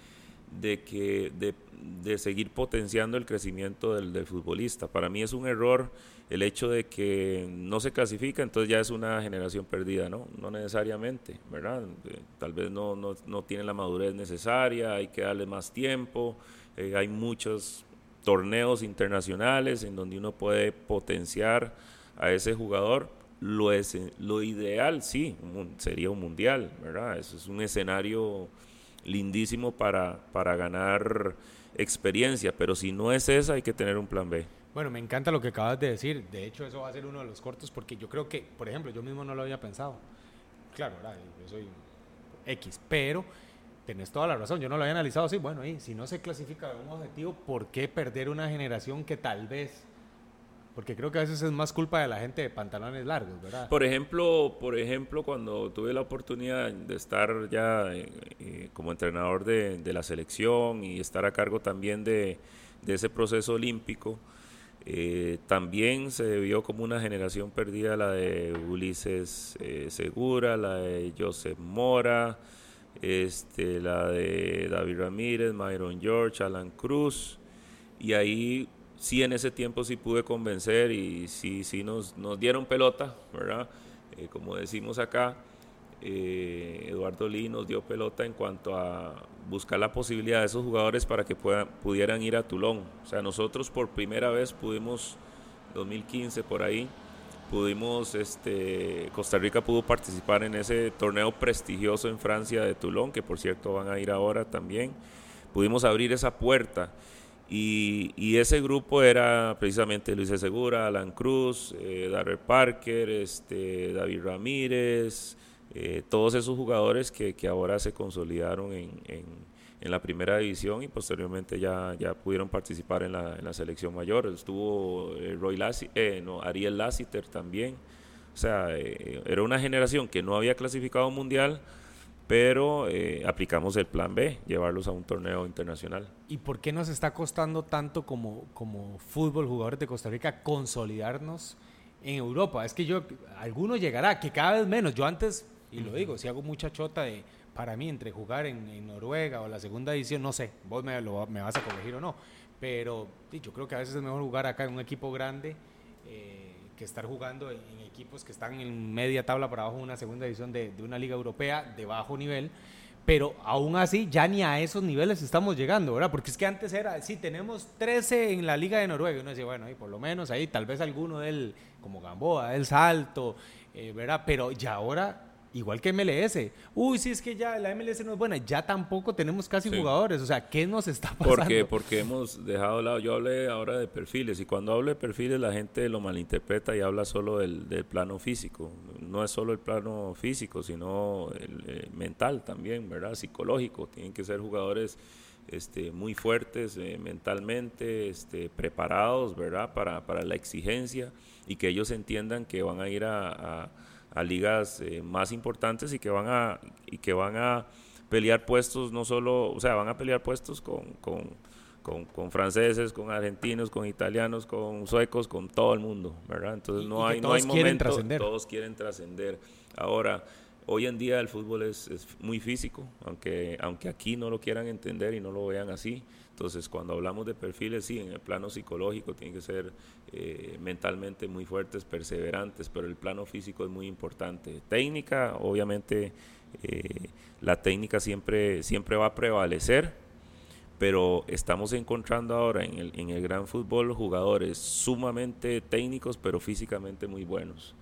de, que, de, de seguir potenciando el crecimiento del, futbolista. Para mí es un error el hecho de que no se clasifica, entonces ya es una generación perdida, ¿no? No necesariamente, ¿verdad? Eh, Tal vez no, no, no tiene la madurez necesaria, hay que darle más tiempo, eh, hay muchos torneos internacionales en donde uno puede potenciar a ese jugador. Lo, es, lo ideal, sí, sería un mundial, ¿verdad? Eso es un escenario lindísimo para, para ganar experiencia, pero si no es esa, hay que tener un plan B. Bueno, me encanta lo que acabas de decir. De hecho, eso va a ser uno de los cortos porque yo creo que, por ejemplo, yo mismo no lo había pensado. Claro, yo soy X, pero tenés toda la razón. Yo no lo había analizado así. Bueno, y si no se clasifica un objetivo, ¿por qué perder una generación que tal vez... Porque creo que a veces es más culpa de la gente de pantalones largos, ¿verdad? Por ejemplo, por ejemplo, cuando tuve la oportunidad de estar ya eh, eh, como entrenador de, la selección y estar a cargo también de, ese proceso olímpico, eh, también se vio como una generación perdida la de Ulises Segura, la de Joseph Mora, este, la de David Ramírez, Myron George, Alan Cruz, y ahí sí en ese tiempo sí pude convencer y sí, sí nos, nos dieron pelota, ¿verdad? Eh, como decimos acá, eh, Eduardo Lee nos dio pelota en cuanto a buscar la posibilidad de esos jugadores para que puedan, pudieran ir a Toulon. O sea, nosotros por primera vez pudimos, 2015 por ahí, pudimos, este, Costa Rica pudo participar en ese torneo prestigioso en Francia de Toulon, que por cierto van a ir ahora también. Pudimos abrir esa puerta. Y, ese grupo era precisamente Luis Segura, Alan Cruz, eh, Darrell Parker, este, David Ramírez, eh, todos esos jugadores que, ahora se consolidaron en, la primera división y posteriormente ya, pudieron participar en la, en la selección mayor. Estuvo eh, Roy Lassi, no, Ariel Lassiter también. O sea, era una generación que no había clasificado mundial, pero eh, aplicamos el plan B, llevarlos a un torneo internacional. ¿Y por qué nos está costando tanto como, como fútbol, jugadores de Costa Rica, consolidarnos en Europa? Es que yo, alguno llegará, que cada vez menos. Yo antes, y lo digo, si hago mucha chota de, para mí, entre jugar en, en Noruega o la segunda edición, no sé, vos me, lo, me, vas a corregir o no, pero yo creo que a veces es mejor jugar acá en un equipo grande. Eh, que estar jugando en, equipos que están en media tabla para abajo en una segunda división de, de, una liga europea de bajo nivel. Pero aún así, ya ni a esos niveles estamos llegando, ¿verdad? Porque es que antes era, sí, tenemos 13 en la Liga de Noruega. Uno decía, bueno, y por lo menos ahí, tal vez alguno del, como Gamboa, del Salto, eh, ¿verdad? Pero ya ahora igual que MLS. Uy, sí, es que ya la MLS no es buena. Ya tampoco tenemos casi sí. jugadores. O sea, ¿qué nos está pasando? Porque, porque hemos dejado de lado. Yo hablé ahora de perfiles. Y cuando hablo de perfiles, la gente lo malinterpreta y habla solo del, del plano físico. No es solo el plano físico, sino el, el mental también, ¿verdad? Psicológico. Tienen que ser jugadores. Este, muy fuertes eh, mentalmente, este, preparados, ¿verdad? Para, para la exigencia y que ellos entiendan que van a ir a, a a ligas eh, más importantes y que van a y que van a pelear puestos no solo o sea van a pelear puestos con, con, con, con franceses con argentinos con italianos con suecos con todo el mundo verdad entonces y, no y hay no hay momento todos quieren trascender. Ahora hoy en día el fútbol es, es, muy físico aunque aunque aquí no lo quieran entender y no lo vean así entonces, cuando hablamos de perfiles, sí, en el plano psicológico tienen que ser eh, mentalmente muy fuertes, perseverantes, pero el plano físico es muy importante. Técnica, obviamente, eh, la técnica siempre, siempre va a prevalecer, pero estamos encontrando ahora en el, en el gran fútbol jugadores sumamente técnicos, pero físicamente muy buenos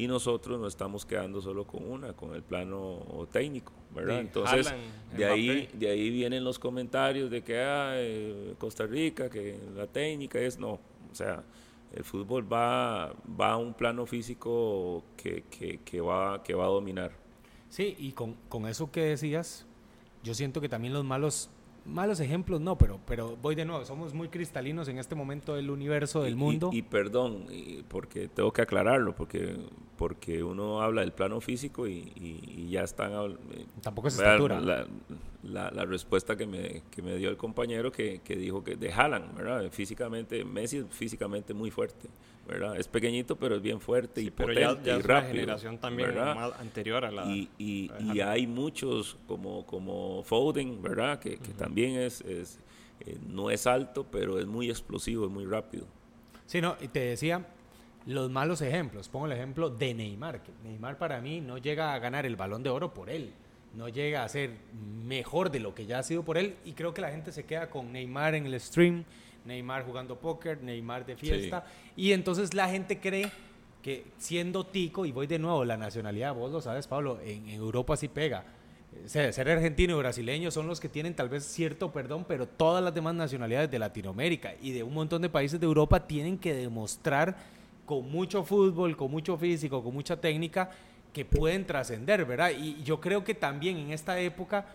y nosotros no estamos quedando solo con una, con el plano técnico, ¿verdad? Sí, Entonces, de ahí, de ahí vienen los comentarios de que ah, eh, Costa Rica, que la técnica es no, o sea, el fútbol va, va a un plano físico que, que, que, va, que va a dominar. Sí, y con, con eso que decías, yo siento que también los malos malos ejemplos no, pero, pero voy de nuevo, somos muy cristalinos en este momento del universo, del y, mundo. Y, y perdón, porque tengo que aclararlo, porque, porque uno habla del plano físico y, y ya están... Eh, Tampoco es estatura. La, la, la, respuesta que me, que me dio el compañero que, que dijo que de Haaland, ¿verdad? Físicamente, Messi es físicamente muy fuerte, ¿verdad? Es pequeñito, pero es bien fuerte sí, y potente ya, ya y rápido. generación también ¿verdad? anterior a la... Y, y, y, hay muchos como, como Foden, ¿verdad? Que, que uh -huh. también es, es eh, no es alto, pero es muy explosivo, es muy rápido. Sí, no, y te decía, los malos ejemplos. Pongo el ejemplo de Neymar, que Neymar para mí no llega a ganar el balón de oro por él no llega a ser mejor de lo que ya ha sido por él y creo que la gente se queda con Neymar en el stream, Neymar jugando póker, Neymar de fiesta sí. y entonces la gente cree que siendo tico, y voy de nuevo, la nacionalidad, vos lo sabes Pablo, en, en Europa sí pega. Ser, ser argentino y brasileño son los que tienen tal vez cierto perdón, pero todas las demás nacionalidades de Latinoamérica y de un montón de países de Europa tienen que demostrar con mucho fútbol, con mucho físico, con mucha técnica, que pueden trascender, ¿verdad? Y yo creo que también en esta época,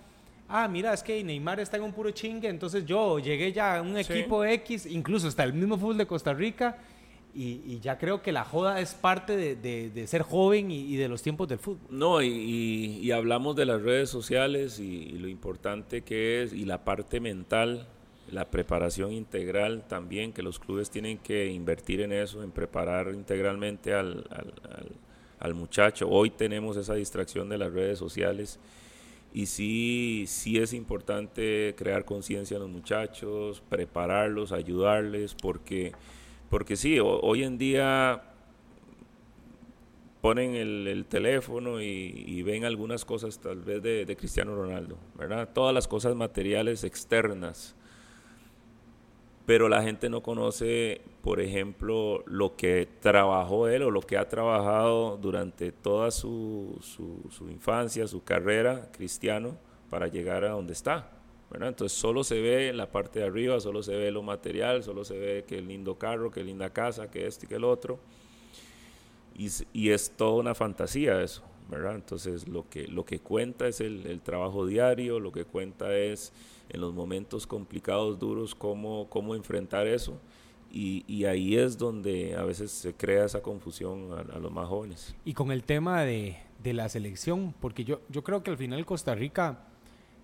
ah, mira, es que Neymar está en un puro chingue, entonces yo llegué ya a un equipo sí. X, incluso hasta el mismo fútbol de Costa Rica, y, y ya creo que la joda es parte de, de, de ser joven y, y, de los tiempos del fútbol. No, y, y hablamos de las redes sociales y, lo importante que es, y la parte mental, la preparación integral también, que los clubes tienen que invertir en eso, en preparar integralmente al, al, al al muchacho. Hoy tenemos esa distracción de las redes sociales y sí, sí es importante crear conciencia en los muchachos, prepararlos, ayudarles, porque, porque sí, hoy en día ponen el, el teléfono y, y, ven algunas cosas tal vez de, de, Cristiano Ronaldo, ¿verdad? Todas las cosas materiales externas pero la gente no conoce, por ejemplo, lo que trabajó él o lo que ha trabajado durante toda su, su, infancia, su carrera cristiano, para llegar a donde está. Entonces solo se ve la parte de arriba, solo se ve lo material, solo se ve que lindo carro, que linda casa, que este y que el otro. Y, y, es toda una fantasía eso, ¿verdad? Entonces lo que, lo que cuenta es el, el trabajo diario, lo que cuenta es en los momentos complicados, duros, cómo, cómo enfrentar eso. Y, y, ahí es donde a veces se crea esa confusión a, a los más jóvenes. Y con el tema de, de, la selección, porque yo, yo creo que al final Costa Rica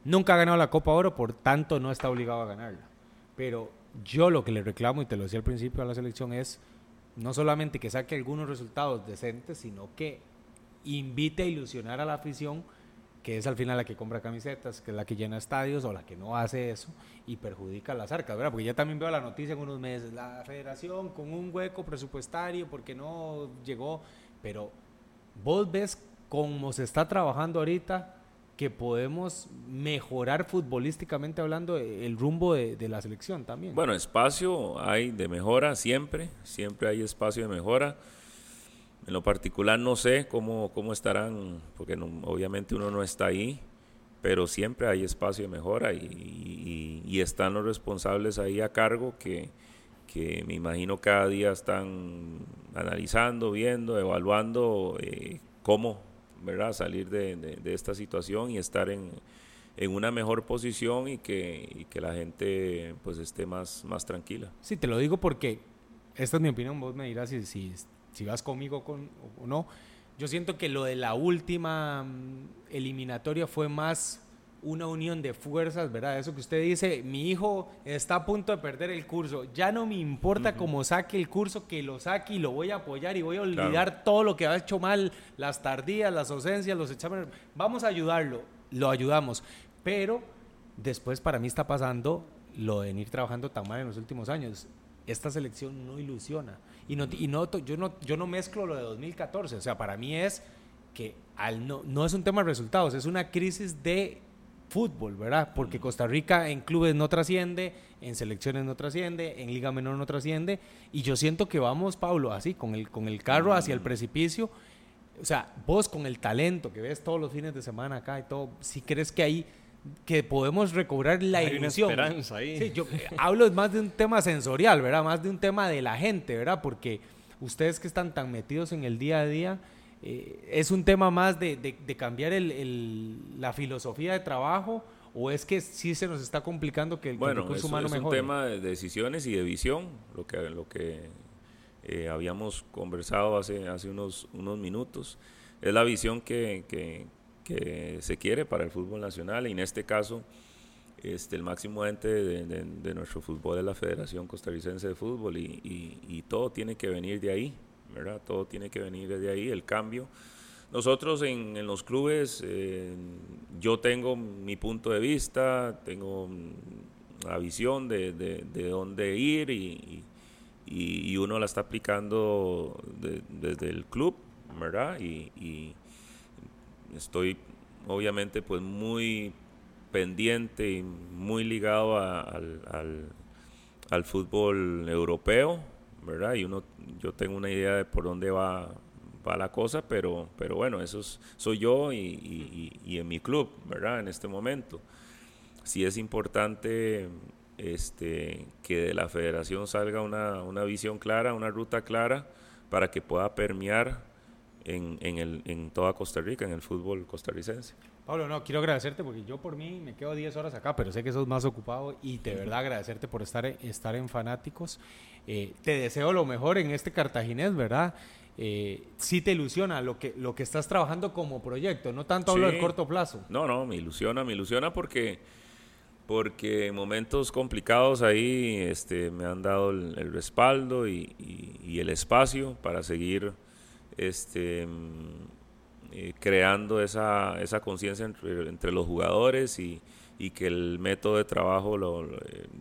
nunca ha ganado la Copa Oro, por tanto no está obligado a ganarla. Pero yo lo que le reclamo, y te lo decía al principio a la selección, es no solamente que saque algunos resultados decentes, sino que invite a ilusionar a la afición que es al final la que compra camisetas, que es la que llena estadios o la que no hace eso y perjudica a las arcas, ¿verdad? Porque ya también veo la noticia en unos meses, la federación con un hueco presupuestario porque no llegó, pero vos ves cómo se está trabajando ahorita que podemos mejorar futbolísticamente hablando el rumbo de, de la selección también. Bueno, espacio hay de mejora siempre, siempre hay espacio de mejora. En lo particular no sé cómo, cómo estarán, porque obviamente uno no está ahí, pero siempre hay espacio de mejora y, están los responsables ahí a cargo que, que, me imagino cada día están analizando, viendo, evaluando eh, cómo ¿verdad? salir de, de, esta situación y estar en, en una mejor posición y que, y que la gente pues esté más, más tranquila. Sí, te lo digo porque esta es mi opinión, vos me dirás si si vas conmigo con, o no. Yo siento que lo de la última eliminatoria fue más una unión de fuerzas, ¿verdad? Eso que usted dice, mi hijo está a punto de perder el curso, ya no me importa uh -huh. cómo saque el curso, que lo saque y lo voy a apoyar y voy a olvidar claro. todo lo que ha hecho mal, las tardías, las ausencias, los exámenes, vamos a ayudarlo, lo ayudamos, pero después para mí está pasando lo de venir trabajando tan mal en los últimos años. Esta selección no ilusiona. Y, no, y no, yo, no, yo no mezclo lo de 2014. O sea, para mí es que al no, no es un tema de resultados, es una crisis de fútbol, ¿verdad? Porque Costa Rica en clubes no trasciende, en selecciones no trasciende, en Liga Menor no trasciende. Y yo siento que vamos, Pablo, así, con el, con el carro hacia el precipicio. O sea, vos con el talento que ves todos los fines de semana acá y todo, si crees que hay que podemos recobrar la Hay ilusión. Una esperanza ahí. Sí, yo eh, hablo más de un tema sensorial, ¿verdad? Más de un tema de la gente, ¿verdad? Porque ustedes que están tan metidos en el día a día, eh, ¿es un tema más de, de, de cambiar el, el, la filosofía de trabajo o es que sí se nos está complicando que el, bueno, recurso es, humano es mejore? un tema de decisiones y de visión, lo que, lo que eh, habíamos conversado hace, hace unos, unos minutos. Es la visión que, que que se quiere para el fútbol nacional y en este caso este, el máximo ente de, de, de, nuestro fútbol es la Federación Costarricense de Fútbol y, y, y, todo tiene que venir de ahí, ¿verdad? Todo tiene que venir de ahí, el cambio. Nosotros en, en los clubes, eh, yo tengo mi punto de vista, tengo la visión de, de, de dónde ir y, y, uno la está aplicando desde el club, ¿verdad? y estoy obviamente pues muy pendiente y muy ligado al, al, fútbol europeo, ¿verdad? Y uno, yo tengo una idea de por dónde va, va la cosa, pero, pero bueno, eso es, soy yo y, y, y, en mi club, ¿verdad? En este momento. Sí es importante este, que de la federación salga una, una visión clara, una ruta clara, para que pueda permear en, en, el, en toda Costa Rica, en el fútbol costarricense. Pablo, no, quiero agradecerte porque yo por mí me quedo 10 horas acá, pero sé que sos más ocupado y de verdad agradecerte por estar, estar en Fanáticos. Eh, te deseo lo mejor en este cartaginés, ¿verdad? Eh, sí te ilusiona lo que, lo que estás trabajando como proyecto, no tanto hablo sí. del corto plazo. No, no, me ilusiona, me ilusiona porque, porque en momentos complicados ahí este, me han dado el, el respaldo y, y, y el espacio para seguir este, eh, creando esa, esa conciencia entre, entre, los jugadores y, y, que el método de trabajo lo,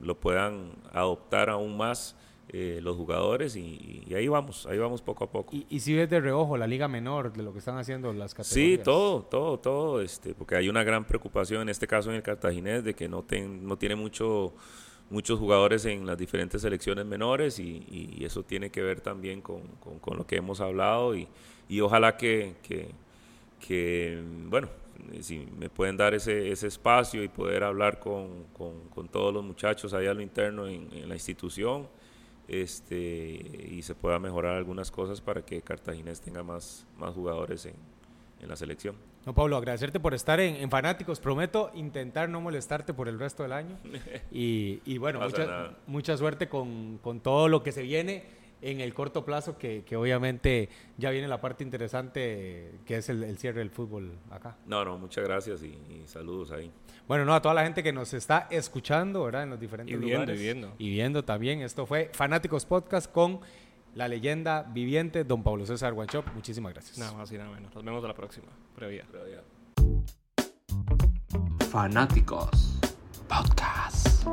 lo puedan adoptar aún más eh, los jugadores y, y, ahí vamos, ahí vamos poco a poco. ¿Y, y si ves de reojo la liga menor de lo que están haciendo las Sí, categorías? todo, todo, todo, este, porque hay una gran preocupación en este caso en el cartaginés de que no, ten, no tiene mucho muchos jugadores en las diferentes selecciones menores y, y eso tiene que ver también con, con, lo que hemos hablado y, y ojalá que, que, bueno, si me pueden dar ese, ese espacio y poder hablar con, con todos los muchachos allá a lo interno en, en, la institución este, y se pueda mejorar algunas cosas para que Cartaginés tenga más, más jugadores en, en la selección. No, Pablo, agradecerte por estar en, en Fanáticos. Prometo intentar no molestarte por el resto del año. <laughs> Y, y bueno, No mucha, mucha suerte con, con todo lo que se viene en el corto plazo, que, que obviamente ya viene la parte interesante, que es el, el cierre del fútbol acá. No, no, muchas gracias y, y saludos ahí. Bueno, no, a toda la gente que nos está escuchando, ¿verdad? En los diferentes Y viendo, lugares. y viendo. Y viendo también. Esto fue Fanáticos Podcast con la leyenda viviente, don Pablo César Guanchop. Muchísimas gracias. Nada más y nada menos. Nos vemos a la próxima. Previa. Previa. Fanáticos Podcast.